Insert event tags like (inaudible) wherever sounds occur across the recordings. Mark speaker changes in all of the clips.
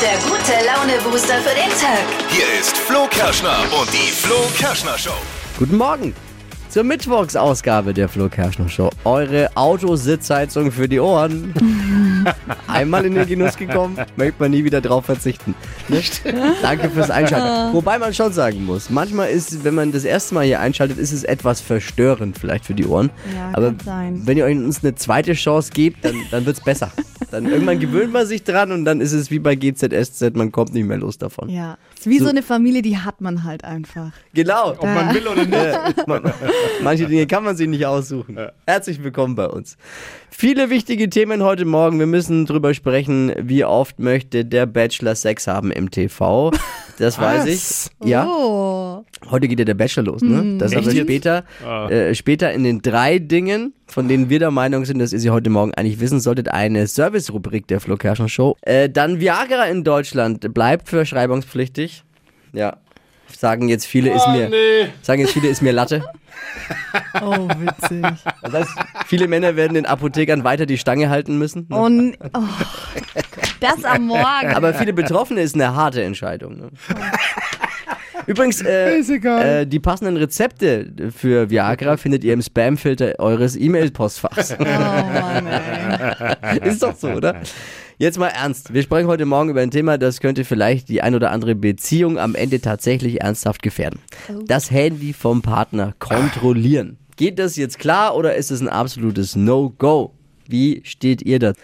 Speaker 1: der gute Laune-Booster für den Tag.
Speaker 2: Hier ist Flo Kerschner und die Flo Kerschner Show.
Speaker 3: Guten Morgen zur Mittwochsausgabe der Flo Kerschner Show. Eure Autositzheizung für die Ohren. (laughs) (laughs) Einmal in den Genuss gekommen, möchte man nie wieder drauf verzichten. Ne? Danke fürs Einschalten. Wobei man schon sagen muss, manchmal ist, wenn man das erste Mal hier einschaltet, ist es etwas verstörend vielleicht für die Ohren.
Speaker 4: Ja,
Speaker 3: Aber
Speaker 4: kann sein.
Speaker 3: wenn ihr uns eine zweite Chance gebt, dann, dann wird es besser. Dann irgendwann gewöhnt man sich dran und dann ist es wie bei GZSZ, man kommt nicht mehr los davon.
Speaker 4: Ja, ist wie so,
Speaker 3: So-
Speaker 4: eine Familie, die hat man halt einfach.
Speaker 3: Genau.
Speaker 5: Ob man will oder nicht.
Speaker 3: Man- Manche Dinge kann man sich nicht aussuchen. Herzlich willkommen bei uns. Viele wichtige Themen heute Morgen. Wir müssen drüber sprechen, wie oft möchte der Bachelor Sex haben im TV. Das (laughs) weiß ich. Ja,
Speaker 4: Oh.
Speaker 3: heute geht ja der Bachelor los, ne? Das
Speaker 5: Echt
Speaker 3: aber
Speaker 5: jetzt?
Speaker 3: später,
Speaker 5: Ah.
Speaker 3: äh, später in den drei Dingen, von denen wir der Meinung sind, dass ihr sie heute Morgen eigentlich wissen solltet, eine Service-Rubrik der Flo Kerschner Show. Äh, dann Viagra in Deutschland bleibt verschreibungspflichtig. Ja. Sagen jetzt viele, ist mir,
Speaker 5: nee.
Speaker 3: sagen jetzt viele, ist mir Latte.
Speaker 4: Oh, witzig.
Speaker 3: Das heißt, viele Männer werden den Apothekern weiter die Stange halten müssen. Ne?
Speaker 4: Und oh, das am Morgen.
Speaker 3: Aber viele Betroffene ist eine harte Entscheidung. Ne? Übrigens, äh,
Speaker 5: Ist egal.
Speaker 3: äh, die passenden Rezepte für Viagra findet ihr im Spamfilter eures E-Mail-Postfachs.
Speaker 4: oh Mann, ey.
Speaker 3: ist doch so, oder? Jetzt mal ernst. Wir sprechen heute Morgen über ein Thema, das könnte vielleicht die ein oder andere Beziehung am Ende tatsächlich ernsthaft gefährden. Das Handy vom Partner kontrollieren. Geht das jetzt klar oder ist es ein absolutes No-Go? Wie steht ihr da?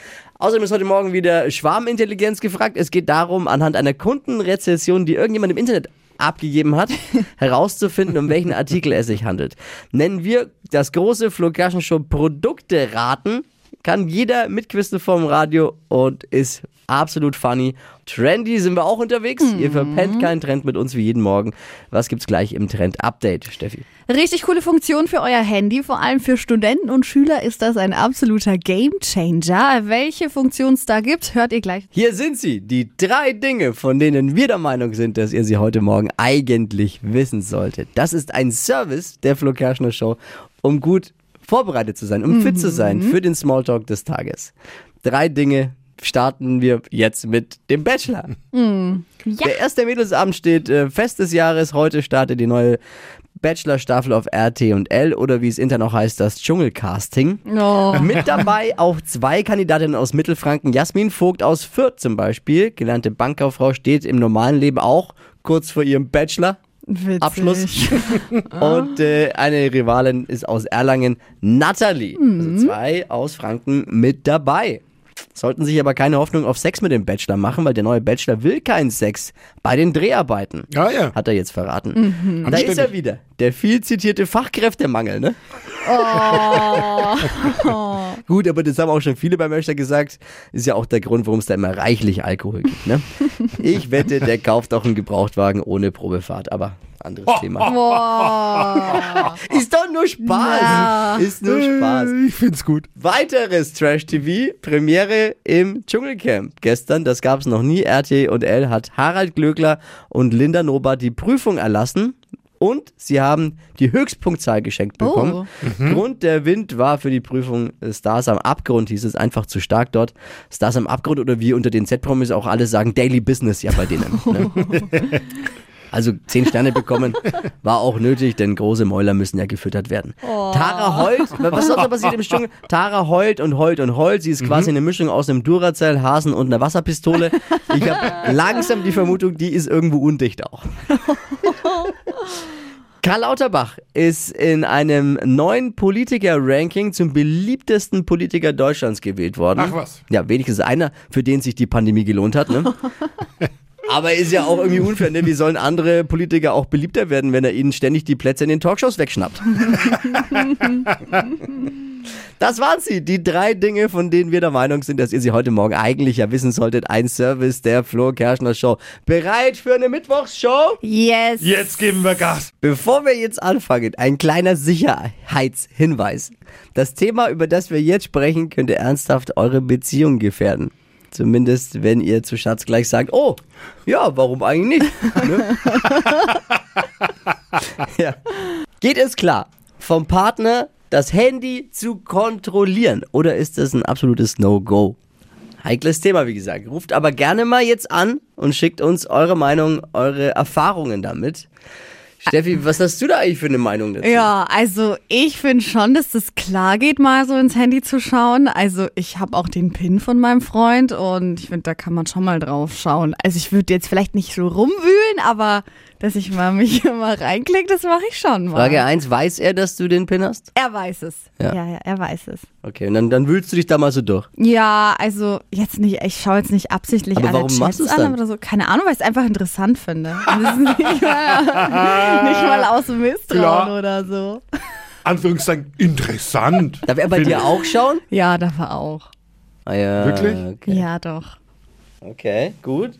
Speaker 3: Außerdem ist heute Morgen wieder Schwarmintelligenz gefragt. Es geht darum, anhand einer Kundenrezession, die irgendjemand im Internet abgegeben hat, (laughs) herauszufinden, um welchen Artikel es sich handelt. Nennen wir das große Flo Show Produkte raten, kann jeder mitquisten vom Radio und ist absolut funny. Trendy sind wir auch unterwegs. Ihr verpennt keinen Trend mit uns wie jeden Morgen. Was gibt's gleich im Trend-Update, Steffi?
Speaker 4: Richtig coole Funktion für euer Handy. Vor allem für Studenten und Schüler ist das ein absoluter Gamechanger. Welche Funktion es da gibt, hört ihr gleich.
Speaker 3: Hier sind sie, die drei Dinge, von denen wir der Meinung sind, dass ihr sie heute Morgen eigentlich wissen solltet. Das ist ein Service der Flo Kerschner Show, um gut vorbereitet zu sein, um fit zu sein für den Smalltalk des Tages. Drei Dinge starten wir jetzt mit dem Bachelor. Der erste Mädelsabend steht äh, fest des Jahres. Heute startet die neue Bachelor-Staffel auf RT und L oder wie es intern auch heißt, das Dschungelcasting.
Speaker 4: Oh.
Speaker 3: Mit dabei auch zwei Kandidatinnen aus Mittelfranken. Jasmin Vogt aus Fürth zum Beispiel, gelernte Bankkauffrau, steht im normalen Leben auch kurz vor ihrem Bachelor.
Speaker 4: Witzig.
Speaker 3: Abschluss. (laughs) Und äh, eine Rivalin ist aus Erlangen, Natalie. Also zwei aus Franken mit dabei. Sollten sich aber keine Hoffnung auf Sex mit dem Bachelor machen, weil der neue Bachelor will keinen Sex bei den Dreharbeiten.
Speaker 5: Ja, ja.
Speaker 3: Hat er jetzt verraten. Da ist er wieder. Der viel zitierte Fachkräftemangel, ne? (laughs) Gut, aber das haben auch schon viele beim Bachelor gesagt. Ist ja auch der Grund, warum es da immer reichlich Alkohol gibt, ne? (laughs) Ich wette, der kauft auch einen Gebrauchtwagen ohne Probefahrt, aber anderes (laughs) Thema.
Speaker 4: Boah.
Speaker 3: Ist doch nur Spaß.
Speaker 4: Ja.
Speaker 3: Ist nur Spaß.
Speaker 5: Ich find's gut.
Speaker 3: Weiteres Trash-TV, Premiere im Dschungelcamp. Gestern, das gab es noch nie, RT und L hat Harald Glöckler und Linda Nober die Prüfung erlassen. Und sie haben die Höchstpunktzahl geschenkt bekommen. Grund der Wind war für die Prüfung äh, Stars am Abgrund, hieß es einfach zu stark dort. Stars am Abgrund oder wie unter den Z-Promis auch alle sagen, Daily Business ja bei denen. Ne? (laughs) (laughs) Also zehn Sterne bekommen (laughs) war auch nötig, denn große Mäuler müssen ja gefüttert werden. Tara heult, was sonst noch passiert im Dschungel? Tara heult und heult und heult. Sie ist quasi eine Mischung aus einem Duracell, Hasen und einer Wasserpistole. Ich habe (laughs) langsam die Vermutung, die ist irgendwo undicht auch. (laughs) Karl Lauterbach ist in einem neuen Politiker-Ranking zum beliebtesten Politiker Deutschlands gewählt worden.
Speaker 5: Ach was.
Speaker 3: Ja, wenigstens einer, für den sich die Pandemie gelohnt hat. Ne? Aber ist ja auch irgendwie unfair, ne? Wie sollen andere Politiker auch beliebter werden, wenn er ihnen ständig die Plätze in den Talkshows wegschnappt? (laughs) Das waren sie, die drei Dinge, von denen wir der Meinung sind, dass ihr sie heute Morgen eigentlich ja wissen solltet. Ein Service der Flo Kerschner Show. Bereit für eine Mittwochsshow?
Speaker 4: Yes.
Speaker 5: Jetzt geben wir Gas.
Speaker 3: Bevor wir jetzt anfangen, ein kleiner Sicherheitshinweis. Das Thema, über das wir jetzt sprechen, könnte ernsthaft eure Beziehung gefährden. Zumindest, wenn ihr zu Schatz gleich sagt, oh, ja, warum eigentlich nicht? Ne? (laughs) (laughs) ja. Geht es klar, vom Partner das Handy zu kontrollieren oder ist das ein absolutes No-Go? Heikles Thema, wie gesagt. Ruft aber gerne mal jetzt an und schickt uns eure Meinung, eure Erfahrungen damit. Steffi, was hast du da eigentlich für eine Meinung dazu?
Speaker 4: Ja, also ich finde schon, dass das klar geht, mal so ins Handy zu schauen. Also ich habe auch den PIN von meinem Freund und ich finde, da kann man schon mal drauf schauen. Also ich würde jetzt vielleicht nicht so rumwühlen, aber dass ich mal mich mal reinklicke, das mache ich schon mal.
Speaker 3: Frage 1, weiß er, dass du den PIN hast?
Speaker 4: Er weiß es.
Speaker 3: Ja.
Speaker 4: Ja, ja, er weiß es.
Speaker 3: Okay, und dann, dann wühlst du dich da mal so durch.
Speaker 4: Ja, also jetzt nicht, ich schaue jetzt nicht absichtlich
Speaker 3: Aber
Speaker 4: alle
Speaker 3: warum
Speaker 4: Chats
Speaker 3: machst du's
Speaker 4: an
Speaker 3: dann?
Speaker 4: oder so. Keine Ahnung, weil ich es einfach interessant finde. (laughs) Und das ist nicht, mal, (laughs) nicht mal aus Misstrauen
Speaker 5: Klar.
Speaker 4: oder so.
Speaker 5: Anführungszeichen interessant. (laughs)
Speaker 3: Darf er bei dir auch schauen?
Speaker 4: Ja, dafür auch.
Speaker 3: Ah, ja,
Speaker 5: Wirklich?
Speaker 3: Okay.
Speaker 4: Ja, doch.
Speaker 3: okay, gut.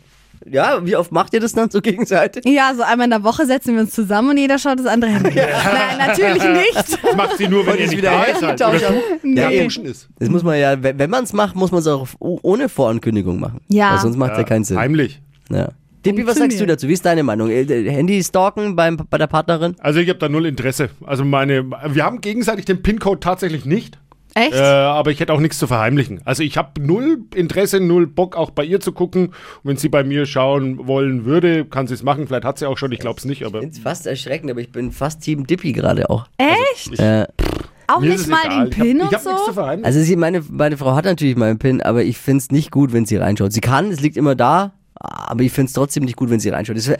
Speaker 3: Ja, wie oft macht ihr das dann so gegenseitig?
Speaker 4: Ja, so einmal in der Woche setzen wir uns zusammen und jeder schaut das andere Handy. Nein, natürlich nicht. (laughs)
Speaker 5: Das macht sie nur, wenn ihr
Speaker 3: ist
Speaker 5: nicht
Speaker 3: wieder
Speaker 5: da. Oder
Speaker 4: Nee.
Speaker 5: ja,
Speaker 3: eben.
Speaker 5: duschen ist.
Speaker 3: Das muss man ja, wenn man es macht, muss man es auch oh- ohne Vorankündigung machen.
Speaker 4: Ja.
Speaker 3: Weil sonst macht es ja, keinen Sinn.
Speaker 5: Heimlich.
Speaker 3: Ja. Dippi, was sagst du dazu? Wie ist deine Meinung? Äh, Handy stalken beim, bei der Partnerin?
Speaker 5: Also ich habe da null Interesse. Also meine, wir haben gegenseitig den PIN-Code tatsächlich nicht.
Speaker 4: Echt?
Speaker 5: Äh, aber ich hätte auch nichts zu verheimlichen. Also ich habe null Interesse, null Bock auch bei ihr zu gucken. Und wenn sie bei mir schauen wollen würde, kann sie es machen. Vielleicht hat sie auch schon, ich glaube es nicht. Aber
Speaker 3: Ich finde fast erschreckend, aber ich bin fast Team Dippi gerade auch.
Speaker 4: Echt?
Speaker 3: Äh,
Speaker 4: auch
Speaker 5: mir
Speaker 4: nicht mal
Speaker 5: egal.
Speaker 4: den PIN
Speaker 5: ich hab,
Speaker 4: und
Speaker 5: ich hab nichts zu
Speaker 4: so?
Speaker 5: verheimlichen.
Speaker 3: also sie, meine, meine Frau hat natürlich meinen PIN, aber ich finde es nicht gut, wenn sie reinschaut. Sie kann, es liegt immer da, aber ich finde es trotzdem nicht gut, wenn sie reinschaut. Das ist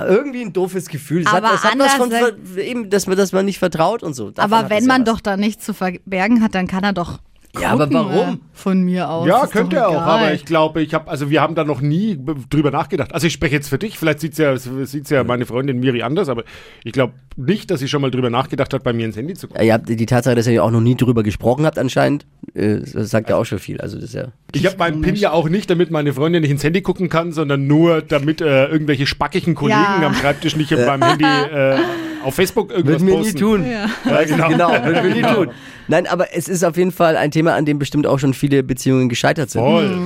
Speaker 3: irgendwie ein doofes Gefühl. Es
Speaker 4: Aber
Speaker 3: hat, es hat was von,
Speaker 4: anders-
Speaker 3: eben, dass man, dass man nicht vertraut und so. Davon
Speaker 4: Aber wenn man
Speaker 3: was.
Speaker 4: doch da nichts zu verbergen hat, dann kann er doch.
Speaker 3: Ja, aber warum?
Speaker 4: äh, Von mir aus.
Speaker 5: Ja,
Speaker 4: Ist
Speaker 5: könnte
Speaker 4: doch
Speaker 5: er auch, aber ich glaube, ich habe, also wir haben da noch nie drüber nachgedacht. Also ich spreche jetzt für dich, vielleicht sieht's ja, sieht's ja meine Freundin Miri anders, aber ich glaube nicht, dass sie schon mal drüber nachgedacht hat, bei mir ins Handy zu gucken.
Speaker 3: Ihr habt die Tatsache, dass ihr ja auch noch nie drüber gesprochen habt anscheinend, äh, das sagt ja auch schon viel. Also das ist ja.
Speaker 5: Ich habe meinen PIN ja auch nicht, damit meine Freundin nicht ins Handy gucken kann, sondern nur, damit äh, irgendwelche spackigen Kollegen
Speaker 4: Ja.
Speaker 5: am Schreibtisch nicht auf meinem Handy (laughs) äh, auf Facebook irgendwas
Speaker 3: Würden wir
Speaker 5: posten.
Speaker 3: nie tun.
Speaker 5: Ja, genau.
Speaker 3: Genau, würden wir nie tun. Nein, aber es ist auf jeden Fall ein Thema, an dem bestimmt auch schon viele Beziehungen gescheitert sind.
Speaker 5: Voll.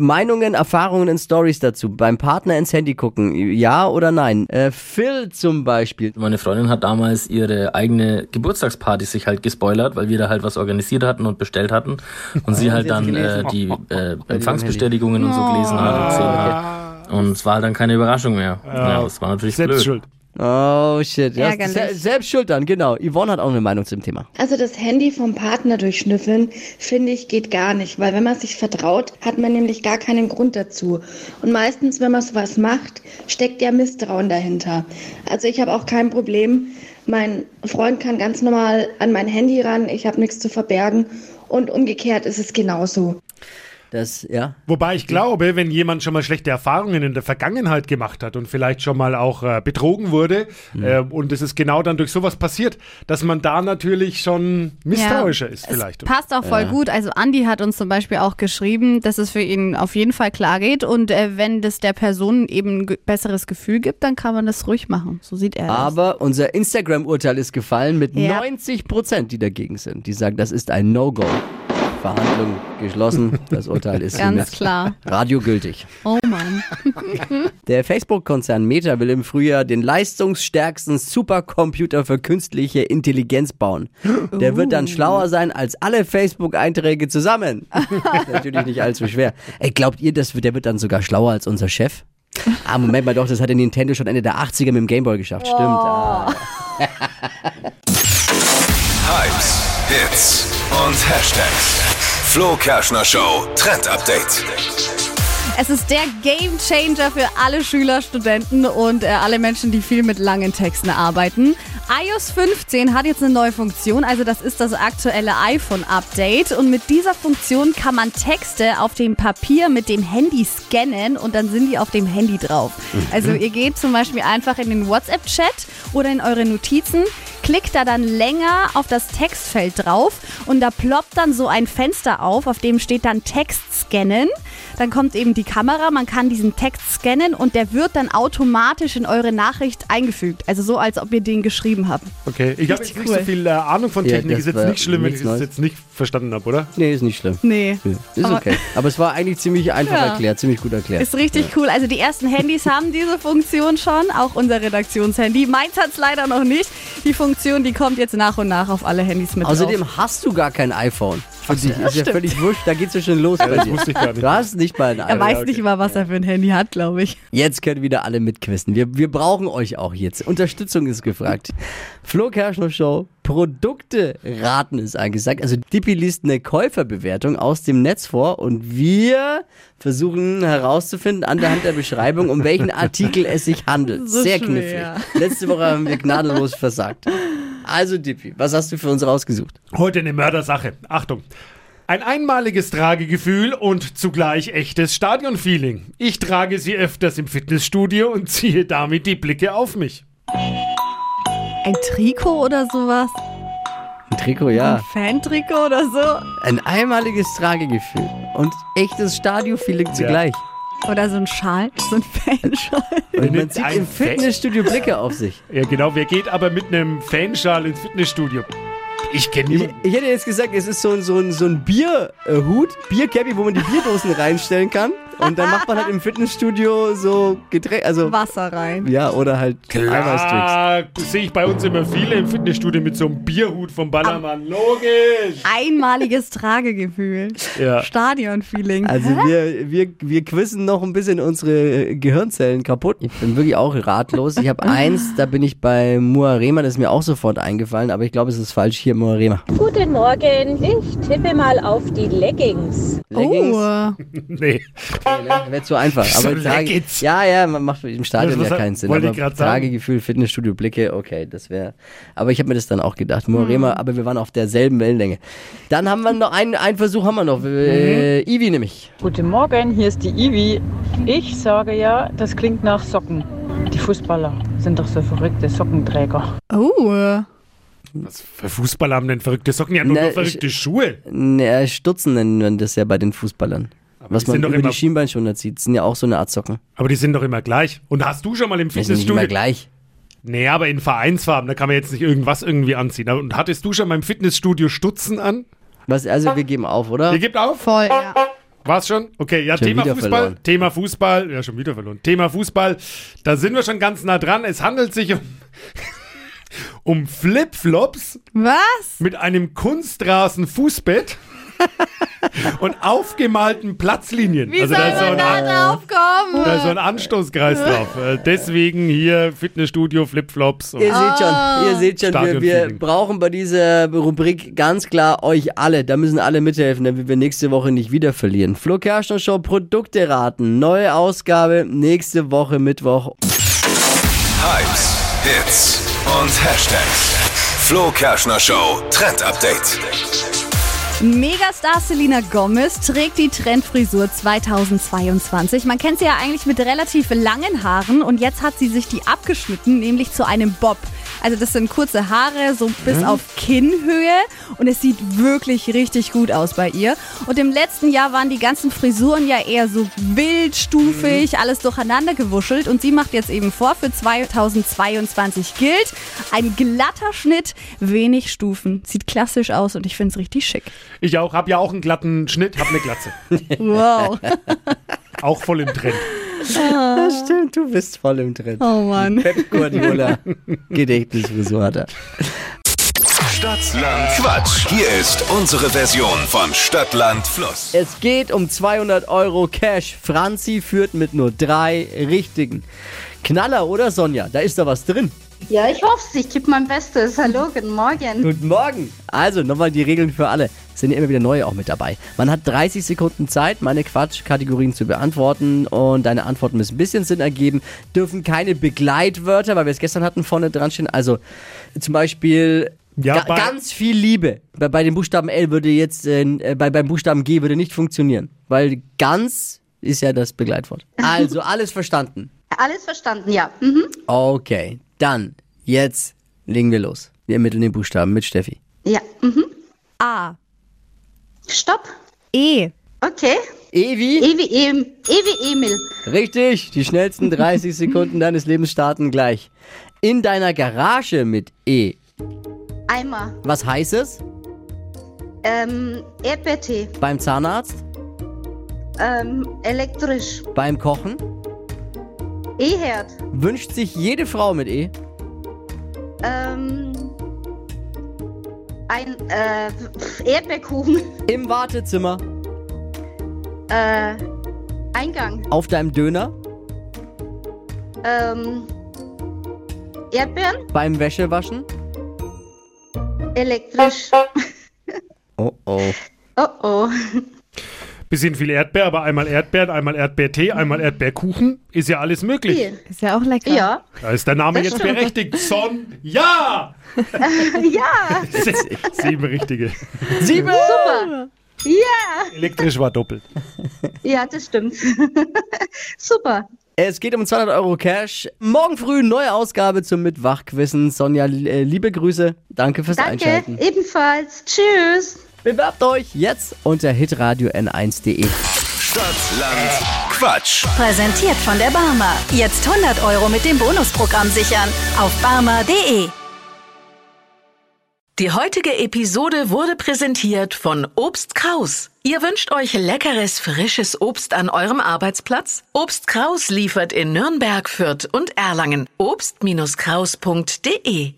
Speaker 3: Meinungen, Erfahrungen und Stories dazu. Beim Partner ins Handy gucken, ja oder nein? Äh, Phil zum Beispiel.
Speaker 6: Meine Freundin hat damals ihre eigene Geburtstagsparty sich halt gespoilert, weil wir da halt was organisiert hatten und bestellt hatten. Und sie halt dann äh, die (laughs) äh, Empfangsbestätigungen und so gelesen hat und gesehen hat. Und es war halt dann keine Überraschung mehr. Ja, das war natürlich
Speaker 5: Selbst
Speaker 6: blöd.
Speaker 5: schuld.
Speaker 3: Oh shit. Ja, selbst schuld dann, genau. Yvonne hat auch eine Meinung zum Thema.
Speaker 7: Also das Handy vom Partner durchschnüffeln, finde ich, geht gar nicht, weil wenn man sich vertraut, hat man nämlich gar keinen Grund dazu. Und meistens, wenn man sowas macht, steckt ja Misstrauen dahinter. Also ich habe auch kein Problem. Mein Freund kann ganz normal an mein Handy ran, ich habe nichts zu verbergen. Und umgekehrt ist es genauso.
Speaker 3: Das, ja.
Speaker 5: Wobei ich glaube, wenn jemand schon mal schlechte Erfahrungen in der Vergangenheit gemacht hat und vielleicht schon mal auch äh, betrogen wurde äh, und es ist genau dann durch sowas passiert, dass man da natürlich schon misstrauischer ist
Speaker 4: Es
Speaker 5: vielleicht.
Speaker 4: passt auch voll gut. Also Andi hat uns zum Beispiel auch geschrieben, dass es für ihn auf jeden Fall klar geht und äh, wenn das der Person eben ein ge- besseres Gefühl gibt, dann kann man das ruhig machen. So sieht er das.
Speaker 3: Aber unser Instagram-Urteil ist gefallen mit
Speaker 4: Ja.
Speaker 3: 90 Prozent, die dagegen sind. Die sagen, das ist ein No-Go. Verhandlung geschlossen. Das Urteil ist
Speaker 4: Ganz klar.
Speaker 3: radiogültig.
Speaker 4: Oh Mann. (laughs)
Speaker 3: Der Facebook-Konzern Meta will im Frühjahr den leistungsstärksten Supercomputer für künstliche Intelligenz bauen. Der wird dann schlauer sein als alle Facebook-Einträge zusammen. (laughs) ist natürlich nicht allzu schwer. Ey, glaubt ihr, das wird, der wird dann sogar schlauer als unser Chef? Ah, Moment mal doch, das hatte Nintendo schon Ende der 80er mit dem Gameboy geschafft. Stimmt. Ah. (laughs)
Speaker 2: Hypes, Hits und Hashtags. Flo Kerschner Show Trend Update.
Speaker 4: Es ist der Game Changer für alle Schüler, Studenten und äh, alle Menschen, die viel mit langen Texten arbeiten. iOS 15 hat jetzt eine neue Funktion, also das ist das aktuelle iPhone-Update. Und mit dieser Funktion kann man Texte auf dem Papier mit dem Handy scannen und dann sind die auf dem Handy drauf. Also ihr geht zum Beispiel einfach in den WhatsApp-Chat oder in eure Notizen, klickt da dann länger auf das Textfeld drauf und da ploppt dann so ein Fenster auf, auf dem steht dann Text scannen. Dann kommt eben die Kamera, man kann diesen Text scannen und der wird dann automatisch in eure Nachricht eingefügt. Also so, als ob ihr den geschrieben habt.
Speaker 5: Okay, ich habe jetzt
Speaker 4: Richtig
Speaker 5: nicht
Speaker 4: cool.
Speaker 5: so viel äh, Ahnung von
Speaker 3: Ja,
Speaker 5: Technik.
Speaker 3: das
Speaker 5: ist jetzt nicht schlimm, wenn ich es jetzt nicht verstanden habe, oder?
Speaker 3: Nee, ist nicht schlimm.
Speaker 4: Nee.
Speaker 3: Ist
Speaker 4: Aber-
Speaker 3: okay. Aber es war eigentlich ziemlich einfach
Speaker 4: Ja.
Speaker 3: erklärt, ziemlich gut erklärt.
Speaker 4: Ist richtig cool. Also die ersten Handys haben diese Funktion schon, auch unser Redaktionshandy. Meins hat es leider noch nicht. Die Funktion, die kommt jetzt nach und nach auf alle Handys mit drauf.
Speaker 3: Außerdem hast du gar kein iPhone. Für dich. Ist ja völlig wurscht, da geht's ja schon los bei
Speaker 5: das wusste ich gar nicht.
Speaker 3: Du hast nicht mal ein
Speaker 4: Er weiß nicht mal, was er für ein Handy hat, glaube ich.
Speaker 3: Jetzt können wieder alle mitquissen. Wir, wir brauchen euch auch jetzt. Unterstützung ist gefragt. Flo Kerschner Show, Produkte raten ist angesagt. Also Dippi liest eine Käuferbewertung aus dem Netz vor und wir versuchen herauszufinden an der Hand der Beschreibung, um welchen Artikel es sich handelt.
Speaker 4: So
Speaker 3: Sehr
Speaker 4: schwer.
Speaker 3: knifflig. Letzte Woche haben wir gnadenlos versagt. Also Dippi, was hast du für uns rausgesucht?
Speaker 5: Heute eine Mördersache. Achtung. Ein einmaliges Tragegefühl und zugleich echtes Stadionfeeling. Ich trage sie öfters im Fitnessstudio und ziehe damit die Blicke auf mich.
Speaker 4: Ein Trikot oder sowas?
Speaker 3: Ein Trikot, ja.
Speaker 4: Ein Fan-Trikot oder so?
Speaker 3: Ein einmaliges Tragegefühl und echtes Stadionfeeling zugleich.
Speaker 4: Oder so ein Schal? So ein Fanschal?
Speaker 3: Und (laughs) man zieht im Fitnessstudio Blicke auf sich.
Speaker 5: Ja, genau. Wer geht aber mit einem Fanschal ins Fitnessstudio? Ich kenne
Speaker 3: Ich,
Speaker 5: niemanden.
Speaker 3: ich hätte jetzt gesagt, es ist so, ein- so ein, so ein Bierhut, Biercappy, wo man die Bierdosen (laughs) reinstellen kann. Und dann macht man halt im Fitnessstudio so Getränke, also
Speaker 4: Wasser rein.
Speaker 3: ja, oder halt Eiweißdrinks.
Speaker 5: Sehe ich bei uns immer viele im Fitnessstudio mit so einem Bierhut vom Ballermann. Logisch.
Speaker 4: Einmaliges Tragegefühl.
Speaker 5: Ja.
Speaker 4: Stadion-Feeling.
Speaker 3: Also wir, wir, wir quizzen noch ein bisschen unsere Gehirnzellen kaputt. Ich bin wirklich auch ratlos. Ich habe eins, da bin ich bei Muarema, das ist mir auch sofort eingefallen, aber ich glaube, es ist falsch hier, Muarema.
Speaker 8: Guten Morgen, ich tippe mal auf die Leggings.
Speaker 3: Leggings?
Speaker 4: Oh, (laughs)
Speaker 5: Nee.
Speaker 3: Wäre zu einfach.
Speaker 5: So
Speaker 3: Aber Trage,
Speaker 5: Leggings.
Speaker 3: ja, ja, man macht im Stadion ja keinen Sinn.
Speaker 5: wollte
Speaker 3: Aber
Speaker 5: ich grad sagen.
Speaker 3: Tragegefühl, Fitnessstudio, Blicke, okay, das wäre. Aber ich habe mir das dann auch gedacht. Morema, aber wir waren auf derselben Wellenlänge. Dann haben wir noch einen, einen Versuch haben wir noch. Äh, Ivi nämlich.
Speaker 9: Guten Morgen, hier ist die Ivi. Ich sage ja, das klingt nach Socken. Die Fußballer sind doch so verrückte Sockenträger.
Speaker 4: oh.
Speaker 5: Was für Fußballer haben denn verrückte Socken? Die haben
Speaker 3: Na,
Speaker 5: nur verrückte Schuhe.
Speaker 3: Ne, Stutzen nennen man das ja bei den Fußballern. Was
Speaker 5: die
Speaker 3: man über die
Speaker 5: immer-
Speaker 3: Schienbeinschoner zieht, das sind ja auch so eine Art Socken.
Speaker 5: Aber die sind doch immer gleich. Und hast du schon mal im
Speaker 3: Die sind immer
Speaker 5: Fitnessstudio...
Speaker 3: gleich.
Speaker 5: Nee, aber in Vereinsfarben, da kann man jetzt nicht irgendwas irgendwie anziehen. Und hattest du schon mal im Fitnessstudio Stutzen an?
Speaker 3: Was, also wir geben auf, oder?
Speaker 5: Ihr gebt auf?
Speaker 4: Voll, ja.
Speaker 5: War's schon? Okay, ja,
Speaker 3: Schon
Speaker 5: Thema Fußball.
Speaker 3: verloren.
Speaker 5: Thema Fußball. Ja, schon wieder verloren. Thema Fußball. Da sind wir schon ganz nah dran. Es handelt sich um, (laughs) um Flipflops
Speaker 4: Was?
Speaker 5: mit einem Kunstrasen-Fußbett und aufgemalten Platzlinien.
Speaker 4: Wie
Speaker 5: also
Speaker 4: soll
Speaker 5: da ist so ein,
Speaker 4: da drauf kommen?
Speaker 5: da ist so ein Anstoßkreis drauf. Äh, Deswegen hier Fitnessstudio, Flipflops.
Speaker 3: Ihr seht schon, ihr seht schon, wir, wir brauchen bei dieser Rubrik ganz klar euch alle. Da müssen alle mithelfen, damit wir nächste Woche nicht wieder verlieren. Flo Kerschner Show Produkte raten. Neue Ausgabe nächste Woche Mittwoch.
Speaker 2: Hypes, Hits und Hashtags. Flo Kerschner Show Trend Update.
Speaker 4: Megastar Selena Gomez trägt die Trendfrisur 2022. Man kennt sie ja eigentlich mit relativ langen Haaren und jetzt hat sie sich die abgeschnitten, nämlich zu einem Bob. Also das sind kurze Haare, so bis auf Kinnhöhe und es sieht wirklich richtig gut aus bei ihr. Und im letzten Jahr waren die ganzen Frisuren ja eher so wildstufig, alles durcheinander gewuschelt und sie macht jetzt eben vor, für 2022 gilt ein glatter Schnitt, wenig Stufen. Sieht klassisch aus und ich finde es richtig schick.
Speaker 5: Ich auch, hab ja auch einen glatten Schnitt, hab eine Glatze. (laughs)
Speaker 4: Wow.
Speaker 5: auch voll im Trend.
Speaker 3: Das stimmt, du bist voll im Trend.
Speaker 4: Oh Mann.
Speaker 3: Pep Guardiola, Gedächtnisfrisur hat er.
Speaker 2: Stadtland Quatsch. Hier ist unsere Version von Stadtland Fluss.
Speaker 3: Es geht um 200 Euro Cash. Franzi führt mit nur drei richtigen. Knaller, oder Sonja? Da ist da was drin.
Speaker 10: Ja, ich hoffe es. Ich gebe mein Bestes. Hallo, guten Morgen.
Speaker 3: Guten Morgen. Also, nochmal die Regeln für alle. Es sind ja immer wieder neue auch mit dabei. Man hat 30 Sekunden Zeit, meine Quatschkategorien zu beantworten und deine Antworten müssen ein bisschen Sinn ergeben. Dürfen keine Begleitwörter, weil wir es gestern hatten, vorne dran stehen. Also zum Beispiel
Speaker 5: Ja,
Speaker 3: ga ganz viel Liebe. Bei, bei dem Buchstaben L würde jetzt, äh, äh, bei, beim Buchstaben G würde nicht funktionieren, weil ganz ist ja das Begleitwort. Also, (laughs) alles verstanden.
Speaker 10: Alles verstanden, ja. Mhm.
Speaker 3: Okay, dann, jetzt legen wir los. Wir ermitteln den Buchstaben mit Steffi.
Speaker 10: Ja. Mhm.
Speaker 4: A.
Speaker 10: Stopp.
Speaker 4: E.
Speaker 10: Okay.
Speaker 3: Evi?
Speaker 10: Ewi, em, Ewi Emil.
Speaker 3: Richtig, die schnellsten (laughs) 30 Sekunden deines Lebens starten gleich. In deiner Garage mit E.
Speaker 10: Eimer.
Speaker 3: Was heißt es?
Speaker 10: Ähm, Erdbeertee.
Speaker 3: Beim Zahnarzt?
Speaker 10: Ähm, elektrisch.
Speaker 3: Beim Kochen?
Speaker 10: E-Herd.
Speaker 3: Wünscht sich jede Frau mit E?
Speaker 10: Ähm, Ein äh, Erdbeerkuchen.
Speaker 3: Im Wartezimmer.
Speaker 10: Äh, Eingang.
Speaker 3: Auf deinem Döner.
Speaker 10: Ähm, Erdbeeren.
Speaker 3: Beim Wäschewaschen.
Speaker 10: Elektrisch.
Speaker 3: Oh oh.
Speaker 10: Oh oh.
Speaker 5: Bisschen viel Erdbeer, aber einmal Erdbeeren, einmal Erdbeertee, einmal Erdbeerkuchen. Ist ja alles möglich.
Speaker 10: Viel.
Speaker 4: Ist ja auch lecker.
Speaker 10: Ja.
Speaker 5: Da ist der Name
Speaker 10: Das
Speaker 5: jetzt
Speaker 10: stimmt.
Speaker 5: berechtigt. Son, ja! (laughs)
Speaker 10: ja. (laughs)
Speaker 5: Sieben richtige.
Speaker 3: Sieben!
Speaker 10: Super. Ja.
Speaker 5: Elektrisch war doppelt. (laughs)
Speaker 10: Ja, das stimmt. Super.
Speaker 3: Es geht um 200 Euro Cash. Morgen früh neue Ausgabe zum Mitwachquissen. Sonja, äh, liebe Grüße. Danke fürs
Speaker 10: Danke.
Speaker 3: Einschalten.
Speaker 10: Ebenfalls. Tschüss.
Speaker 3: Bewerbt euch jetzt unter hitradio n1.de.
Speaker 2: Stadtland Quatsch.
Speaker 1: Präsentiert von der Barmer. Jetzt 100 Euro mit dem Bonusprogramm sichern. Auf barmer.de.
Speaker 11: Die heutige Episode wurde präsentiert von Obst Kraus. Ihr wünscht euch leckeres, frisches Obst an eurem Arbeitsplatz? Obst Kraus liefert in Nürnberg, Fürth und Erlangen. Obst-Kraus.de